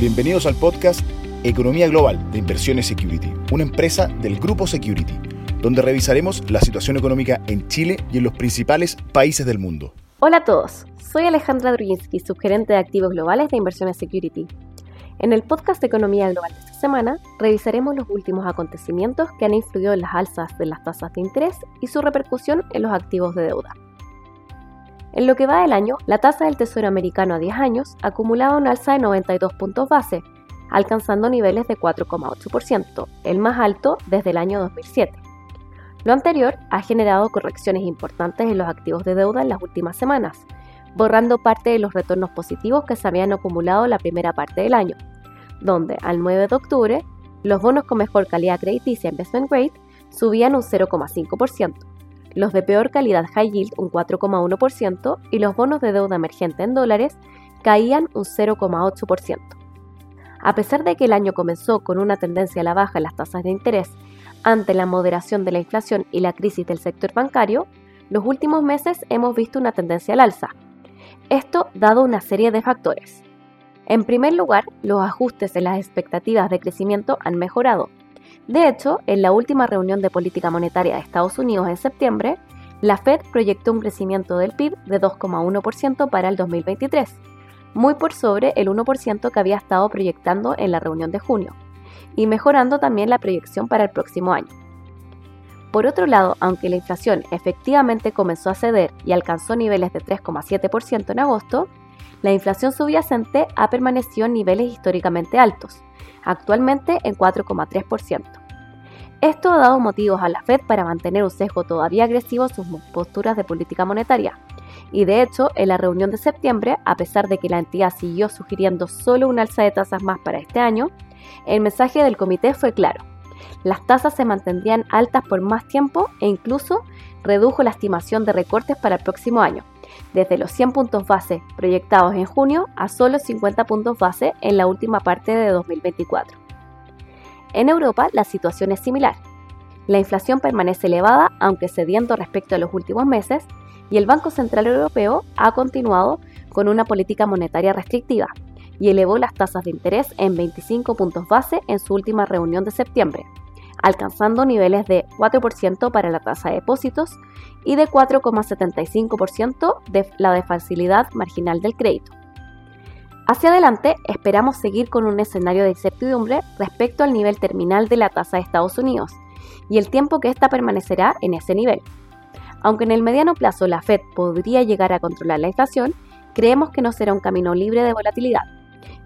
Bienvenidos al podcast Economía Global de Inversiones Security, una empresa del Grupo Security, donde revisaremos la situación económica en Chile y en los principales países del mundo. Hola a todos, soy Alejandra Drujinsky, subgerente de activos globales de Inversiones Security. En el podcast de Economía Global de esta semana, revisaremos los últimos acontecimientos que han influido en las alzas de las tasas de interés y su repercusión en los activos de deuda. En lo que va del año, la tasa del Tesoro americano a 10 años ha acumulado un alza de 92 puntos base, alcanzando niveles de 4,8%, el más alto desde el año 2007. Lo anterior ha generado correcciones importantes en los activos de deuda en las últimas semanas, borrando parte de los retornos positivos que se habían acumulado la primera parte del año, donde al 9 de octubre los bonos con mejor calidad crediticia investment grade subían un 0,5%, los de peor calidad high yield un 4,1% y los bonos de deuda emergente en dólares caían un 0,8%. A pesar de que el año comenzó con una tendencia a la baja en las tasas de interés ante la moderación de la inflación y la crisis del sector bancario, los últimos meses hemos visto una tendencia al alza. Esto dado una serie de factores. En primer lugar, los ajustes en las expectativas de crecimiento han mejorado, de hecho, en la última reunión de política monetaria de Estados Unidos en septiembre, la Fed proyectó un crecimiento del PIB de 2,1% para el 2023, muy por sobre el 1% que había estado proyectando en la reunión de junio, y mejorando también la proyección para el próximo año. Por otro lado, aunque la inflación efectivamente comenzó a ceder y alcanzó niveles de 3,7% en agosto, la inflación subyacente ha permanecido en niveles históricamente altos, actualmente en 4,3%. Esto ha dado motivos a la Fed para mantener un sesgo todavía agresivo en sus posturas de política monetaria. Y de hecho, en la reunión de septiembre, a pesar de que la entidad siguió sugiriendo solo un alza de tasas más para este año, el mensaje del comité fue claro. Las tasas se mantendrían altas por más tiempo e incluso redujo la estimación de recortes para el próximo año, desde los 100 puntos base proyectados en junio a solo 50 puntos base en la última parte de 2024. En Europa la situación es similar. La inflación permanece elevada aunque cediendo respecto a los últimos meses y el Banco Central Europeo ha continuado con una política monetaria restrictiva y elevó las tasas de interés en 25 puntos base en su última reunión de septiembre, alcanzando niveles de 4% para la tasa de depósitos y de 4,75% de la de facilidad marginal del crédito. Hacia adelante esperamos seguir con un escenario de incertidumbre respecto al nivel terminal de la tasa de Estados Unidos y el tiempo que ésta permanecerá en ese nivel. Aunque en el mediano plazo la Fed podría llegar a controlar la inflación, creemos que no será un camino libre de volatilidad.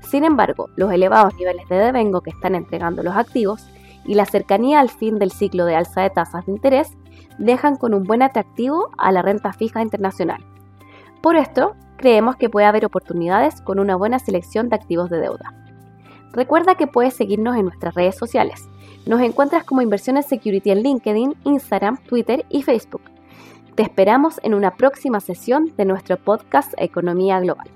Sin embargo, los elevados niveles de devengo que están entregando los activos y la cercanía al fin del ciclo de alza de tasas de interés dejan con un buen atractivo a la renta fija internacional. Por esto, creemos que puede haber oportunidades con una buena selección de activos de deuda. Recuerda que puedes seguirnos en nuestras redes sociales. Nos encuentras como Inversiones Security en LinkedIn, Instagram, Twitter y Facebook. Te esperamos en una próxima sesión de nuestro podcast Economía Global.